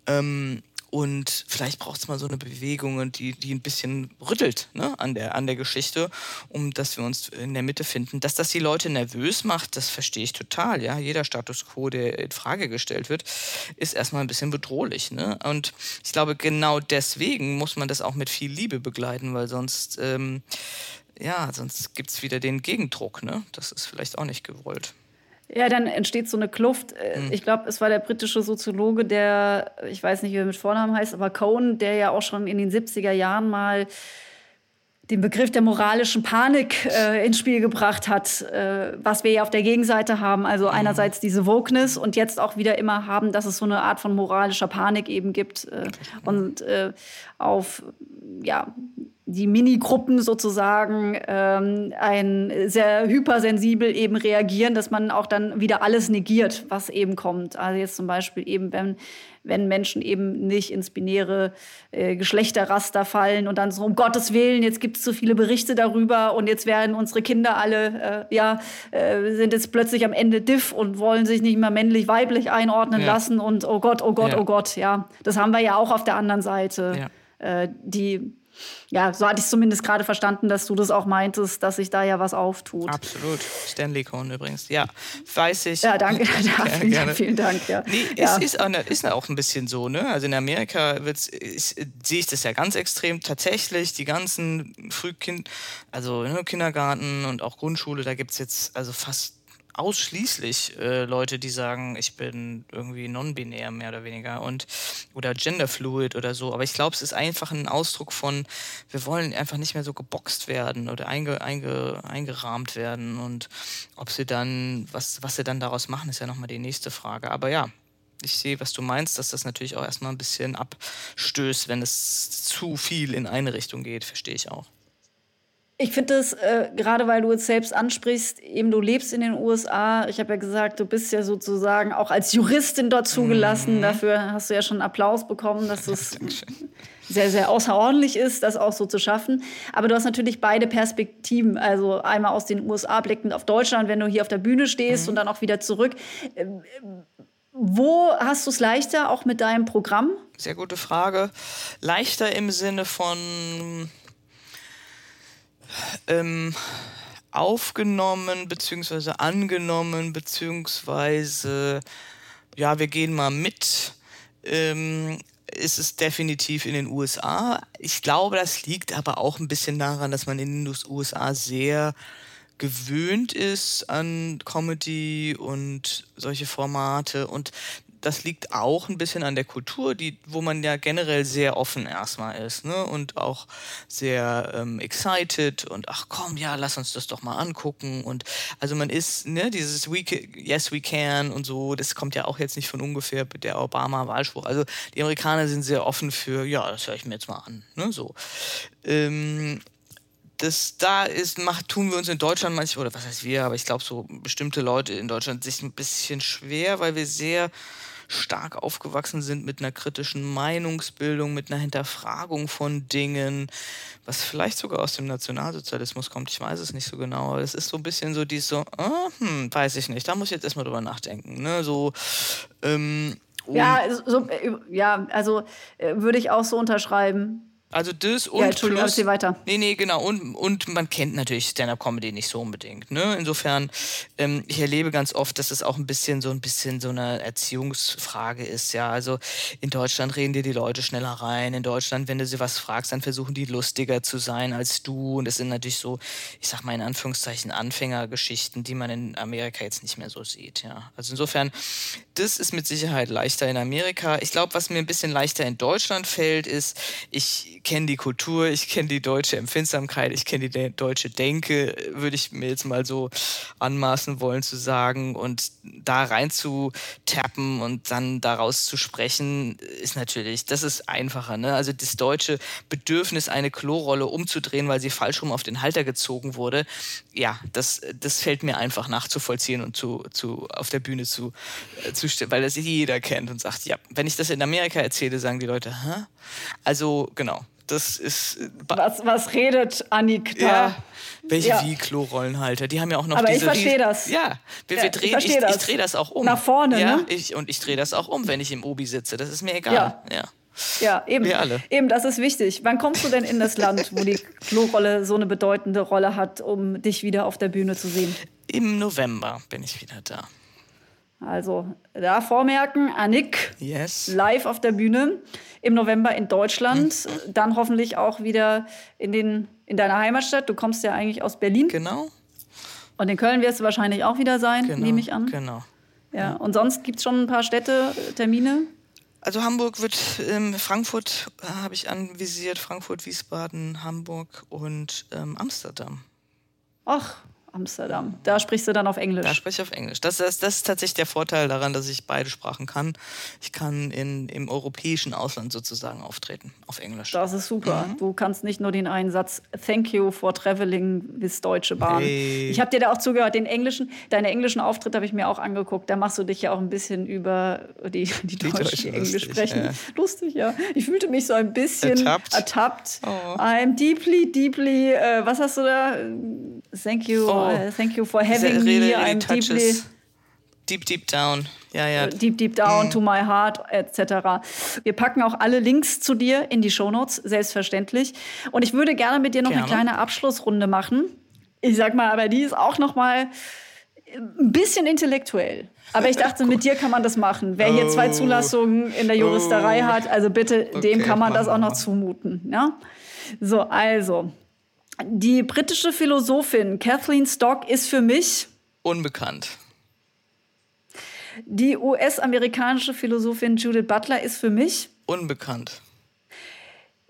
Ähm, und vielleicht braucht es mal so eine Bewegung, die, die ein bisschen rüttelt ne, an, der, an der Geschichte, um dass wir uns in der Mitte finden. Dass das die Leute nervös macht, das verstehe ich total. Ja? Jeder Status quo, der in Frage gestellt wird, ist erstmal ein bisschen bedrohlich. Ne? Und ich glaube, genau deswegen muss man das auch mit viel Liebe begleiten, weil sonst, ähm, ja, sonst gibt es wieder den Gegendruck. Ne? Das ist vielleicht auch nicht gewollt. Ja, dann entsteht so eine Kluft. Äh, Ich glaube, es war der britische Soziologe, der, ich weiß nicht, wie er mit Vornamen heißt, aber Cohn, der ja auch schon in den 70er Jahren mal den Begriff der moralischen Panik äh, ins Spiel gebracht hat, äh, was wir ja auf der Gegenseite haben. Also einerseits diese Wokeness und jetzt auch wieder immer haben, dass es so eine Art von moralischer Panik eben gibt äh, und äh, auf ja die Minigruppen sozusagen ähm, ein sehr hypersensibel eben reagieren, dass man auch dann wieder alles negiert, was eben kommt. Also jetzt zum Beispiel eben, wenn, wenn Menschen eben nicht ins binäre äh, Geschlechterraster fallen und dann so, um Gottes Willen, jetzt gibt es so viele Berichte darüber und jetzt werden unsere Kinder alle, äh, ja, äh, sind jetzt plötzlich am Ende diff und wollen sich nicht mehr männlich-weiblich einordnen Ja. lassen und oh Gott, oh Gott, Ja. oh Gott, ja. Das haben wir ja auch auf der anderen Seite. Äh, die, ja, so hatte ich zumindest gerade verstanden, dass du das auch meintest, dass sich da ja was auftut. Absolut. Stanley Cohen übrigens. Ja, weiß ich. Ja, danke. Ja, vielen, gerne. Dank, vielen Dank. Ja. Nee, ja. es ist, auch, ist auch ein bisschen so, ne? Also in Amerika ist, sehe ich das ja ganz extrem. Tatsächlich, die ganzen Frühkind, also ne, Kindergarten und auch Grundschule, da gibt's jetzt also fast ausschließlich äh, Leute, die sagen, ich bin irgendwie non-binär mehr oder weniger und oder genderfluid oder so. Aber ich glaube, es ist einfach ein Ausdruck von, wir wollen einfach nicht mehr so geboxt werden oder einge, einge, eingerahmt werden. Und ob sie dann, was, was sie dann daraus machen, ist ja nochmal die nächste Frage. Aber ja, ich sehe, was du meinst, dass das natürlich auch erstmal ein bisschen abstößt, wenn es zu viel in eine Richtung geht, verstehe ich auch. Ich finde das, äh, gerade weil du es selbst ansprichst, eben du lebst in den USA. Ich habe ja gesagt, du bist ja sozusagen auch als Juristin dort zugelassen. Mhm. Dafür hast du ja schon Applaus bekommen, dass es sehr, sehr außerordentlich ist, das auch so zu schaffen. Aber du hast natürlich beide Perspektiven. Also einmal aus den USA blickend auf Deutschland, wenn du hier auf der Bühne stehst mhm. und dann auch wieder zurück. Ähm, wo hast du es leichter, auch mit deinem Programm? Sehr gute Frage. Leichter im Sinne von ähm, aufgenommen bzw. angenommen bzw. ja, wir gehen mal mit. Ähm, ist es definitiv in den USA. Ich glaube, das liegt aber auch ein bisschen daran, dass man in den USA sehr gewöhnt ist an Comedy und solche Formate und das liegt auch ein bisschen an der Kultur, die, wo man ja generell sehr offen erstmal ist, ne? Und auch sehr ähm, excited und ach komm, ja, lass uns das doch mal angucken. Und also man ist, ne, dieses we Yes, we can und so, das kommt ja auch jetzt nicht von ungefähr der Obama-Wahlspruch. Also die Amerikaner sind sehr offen für, ja, das höre ich mir jetzt mal an. Ne? So. Ähm, das da ist, macht, tun wir uns in Deutschland manchmal, oder was heißt wir, aber ich glaube, so bestimmte Leute in Deutschland sich ein bisschen schwer, weil wir sehr stark aufgewachsen sind mit einer kritischen Meinungsbildung, mit einer Hinterfragung von Dingen, was vielleicht sogar aus dem Nationalsozialismus kommt, ich weiß es nicht so genau, aber es ist so ein bisschen so dies so, oh, hm, weiß ich nicht, da muss ich jetzt erstmal drüber nachdenken, ne, so, ähm, ja, so, äh, ja, also äh, würde ich auch so unterschreiben. Also das und ja, Entschuldigung, plus, weiter. Nee, nee, genau. Und, und man kennt natürlich Stand-Up-Comedy nicht so unbedingt. Ne? Insofern, ähm, ich erlebe ganz oft, dass es auch ein bisschen so ein bisschen so eine Erziehungsfrage ist. Ja, also in Deutschland reden dir die Leute schneller rein. In Deutschland, wenn du sie was fragst, dann versuchen die lustiger zu sein als du. Und das sind natürlich so, ich sag mal in Anführungszeichen, Anfängergeschichten, die man in Amerika jetzt nicht mehr so sieht. Ja, also insofern, das ist mit Sicherheit leichter in Amerika. Ich glaube, was mir ein bisschen leichter in Deutschland fällt, ist, ich kenne die Kultur, ich kenne die deutsche Empfindsamkeit, ich kenne die deutsche Denke, würde ich mir jetzt mal so anmaßen wollen zu sagen. Und da rein zu tappen und dann daraus zu sprechen, ist natürlich, das ist einfacher. Ne? Also das deutsche Bedürfnis, eine Klorolle umzudrehen, weil sie falsch rum auf den Halter gezogen wurde, ja, das, das fällt mir einfach nachzuvollziehen und zu, zu, auf der Bühne zu, äh, zu weil das jeder kennt und sagt, ja, wenn ich das in Amerika erzähle, sagen die Leute, hä? Also genau, das ist. Äh, was, was redet Annik da? Ja, welche ja. wie Klorollenhalter? Die haben ja auch noch Aber diese. Ich verstehe das. Ja, wir, ja, wir drehen, ich, ich, ich drehe das auch um. Nach vorne, ja, ne? Ich, und ich drehe das auch um, wenn ich im Obi sitze. Das ist mir egal. Ja. ja. Ja, eben. Wir alle. Eben, das ist wichtig. Wann kommst du denn in das Land, wo die Klorolle so eine bedeutende Rolle hat, um dich wieder auf der Bühne zu sehen? Im November bin ich wieder da. Also da vormerken, Annick yes. live auf der Bühne im November in Deutschland, mhm. dann hoffentlich auch wieder in, den, in deiner Heimatstadt. Du kommst ja eigentlich aus Berlin. Genau. Und in Köln wirst du wahrscheinlich auch wieder sein, genau, nehme ich an. Genau. Ja, und sonst gibt es schon ein paar Städte, Termine? Also Hamburg wird, ähm, Frankfurt äh, habe ich anvisiert, Frankfurt, Wiesbaden, Hamburg und ähm, Amsterdam. Ach, Amsterdam. Da sprichst du dann auf Englisch. Da spreche ich auf Englisch. Das, das, das ist tatsächlich der Vorteil daran, dass ich beide Sprachen kann. Ich kann in, im europäischen Ausland sozusagen auftreten, auf Englisch. Das ist super. Mhm. Du kannst nicht nur den einen Satz Thank you for traveling bis Deutsche Bahn. Hey. Ich habe dir da auch zugehört. Den englischen, deine englischen Auftritte habe ich mir auch angeguckt. Da machst du dich ja auch ein bisschen über die, die, die Deutschen, die Englisch sprechen. Ja. Lustig, ja. Ich fühlte mich so ein bisschen ertappt. ertappt. Oh. I'm deeply, deeply, äh, was hast du da? Thank you. Oh. Uh, thank you for having me. I'm deeply deep, deep down. Ja, ja. Deep, deep down mm. to my heart, etc. Wir packen auch alle Links zu dir in die Shownotes, selbstverständlich. Und ich würde gerne mit dir noch gerne. eine kleine Abschlussrunde machen. Ich sag mal, aber die ist auch noch mal ein bisschen intellektuell. Aber ich dachte, mit dir kann man das machen. Wer hier zwei oh. Zulassungen in der Juristerei oh. hat, also bitte, okay, dem kann man das auch noch zumuten. Ja? So, also, die britische Philosophin Kathleen Stock ist für mich unbekannt. Die US-amerikanische Philosophin Judith Butler ist für mich unbekannt.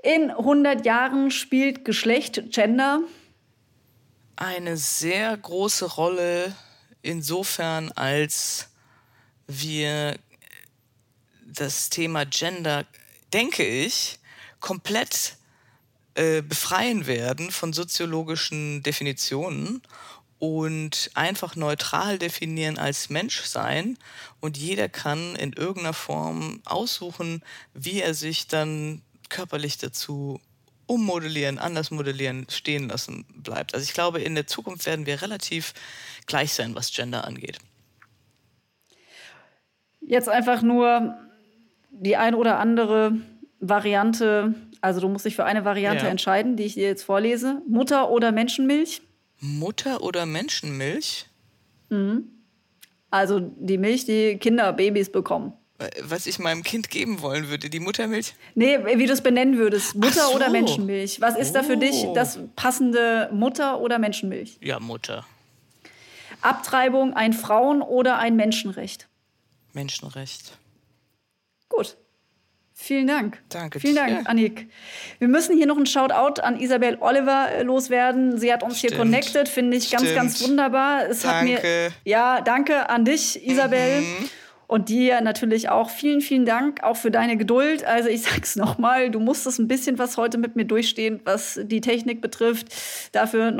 In 100 Jahren spielt Geschlecht, Gender eine sehr große Rolle insofern, als wir das Thema Gender, denke ich, komplett äh, befreien werden von soziologischen Definitionen und einfach neutral definieren als Menschsein und jeder kann in irgendeiner Form aussuchen, wie er sich dann körperlich dazu ummodellieren, anders modellieren, stehen lassen bleibt. Also ich glaube, in der Zukunft werden wir relativ gleich sein, was Gender angeht. Jetzt einfach nur die ein oder andere Variante, also du musst dich für eine Variante ja. entscheiden, die ich dir jetzt vorlese. Mutter oder Menschenmilch? Mutter oder Menschenmilch? Mhm. Also die Milch, die Kinder, Babys bekommen. Was ich meinem Kind geben wollen würde, die Muttermilch? Nee, wie du es benennen würdest. Mutter so. oder Menschenmilch? Was ist oh. da für dich oh. das passende Mutter oder Menschenmilch? Ja, Mutter. Abtreibung ein Frauen- oder ein Menschenrecht? Menschenrecht. Gut. Vielen Dank. Danke. Vielen Dank, ja. Annik. Wir müssen hier noch einen Shoutout an Isabel Oliver äh, loswerden. Sie hat uns Stimmt. hier connected, finde ich ganz, Stimmt. ganz wunderbar. Es danke. Hat mir, ja, danke an dich, Isabel. Mhm. Und dir natürlich auch vielen, vielen Dank auch für deine Geduld. Also ich sag's nochmal, du musstest ein bisschen was heute mit mir durchstehen, was die Technik betrifft. Dafür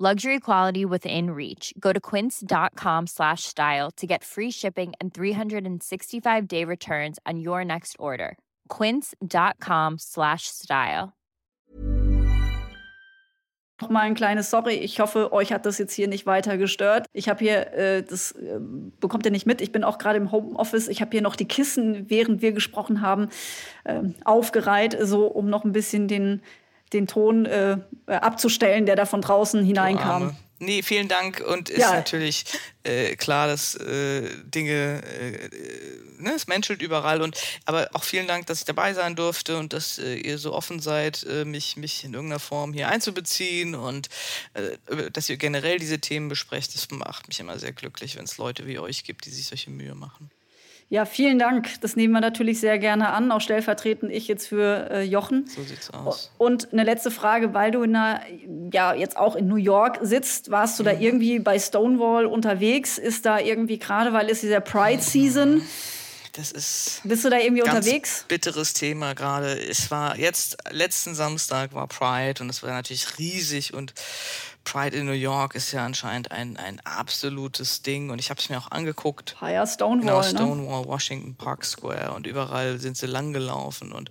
luxury quality within reach go to quince.com slash style to get free shipping and 365 day returns on your next order quince.com slash style Noch mal ein kleines Sorry. Ich hoffe, euch hat das jetzt hier nicht weiter gestört. Ich habe hier, äh, das äh, bekommt ihr nicht mit. Ich bin auch gerade im Homeoffice. Ich habe hier noch die Kissen, während wir gesprochen haben, äh, aufgereiht, so um noch ein bisschen den, den Ton äh, abzustellen, der da von draußen hineinkam. Nee, vielen Dank. Und ist ja. natürlich äh, klar, dass äh, Dinge, äh, ne, es menschelt überall. Und aber auch vielen Dank, dass ich dabei sein durfte und dass äh, ihr so offen seid, äh, mich, mich in irgendeiner Form hier einzubeziehen und äh, dass ihr generell diese Themen besprecht. Das macht mich immer sehr glücklich, wenn es Leute wie euch gibt, die sich solche Mühe machen. Ja, vielen Dank. Das nehmen wir natürlich sehr gerne an, auch stellvertretend ich jetzt für äh, Jochen. So sieht's aus. Und eine letzte Frage, weil du einer, ja jetzt auch in New York sitzt, warst du mhm. da irgendwie bei Stonewall unterwegs? Ist da irgendwie gerade, weil es ist ja Pride Season. Das ist. Bist du da irgendwie ganz unterwegs? Bitteres Thema gerade. Es war jetzt letzten Samstag war Pride und es war natürlich riesig und Pride in New York ist ja anscheinend ein, ein absolutes Ding und ich habe es mir auch angeguckt. Ja, Stonewall. Genau, Stonewall, ne? Washington Park Square und überall sind sie langgelaufen und,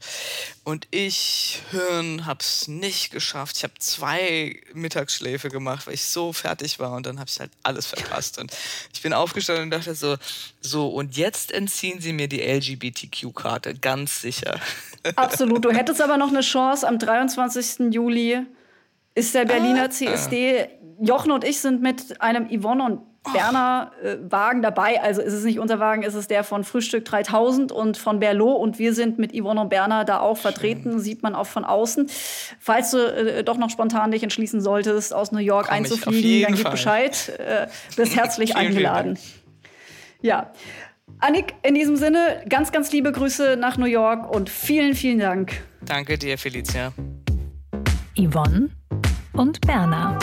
und ich, Hirn, habe es nicht geschafft. Ich habe zwei Mittagsschläfe gemacht, weil ich so fertig war und dann habe ich halt alles verpasst und ich bin aufgestanden und dachte so, so und jetzt entziehen sie mir die LGBTQ-Karte, ganz sicher. Absolut, du hättest aber noch eine Chance am 23. Juli ist der Berliner ah, CSD. Jochen und ich sind mit einem Yvonne und Berner äh, Wagen dabei. Also ist es nicht unser Wagen, ist es der von Frühstück 3000 und von Berlot. Und wir sind mit Yvonne und Berner da auch vertreten, sieht man auch von außen. Falls du äh, doch noch spontan dich entschließen solltest, aus New York Komm einzufliegen, dann gib Fall. Bescheid. Äh, bist herzlich vielen, eingeladen. Vielen ja. Annik, in diesem Sinne, ganz, ganz liebe Grüße nach New York und vielen, vielen Dank. Danke dir, Felicia. Yvonne und Berna.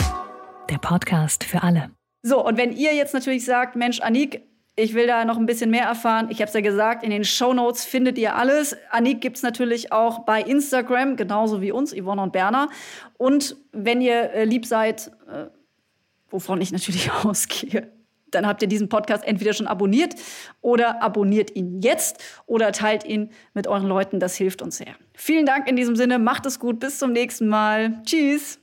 Der Podcast für alle. So, und wenn ihr jetzt natürlich sagt, Mensch, Anik, ich will da noch ein bisschen mehr erfahren. Ich habe es ja gesagt, in den Show Notes findet ihr alles. Anik gibt es natürlich auch bei Instagram, genauso wie uns, Yvonne und Berna. Und wenn ihr äh, lieb seid, äh, wovon ich natürlich ausgehe, dann habt ihr diesen Podcast entweder schon abonniert oder abonniert ihn jetzt oder teilt ihn mit euren Leuten. Das hilft uns sehr. Vielen Dank in diesem Sinne. Macht es gut. Bis zum nächsten Mal. Tschüss.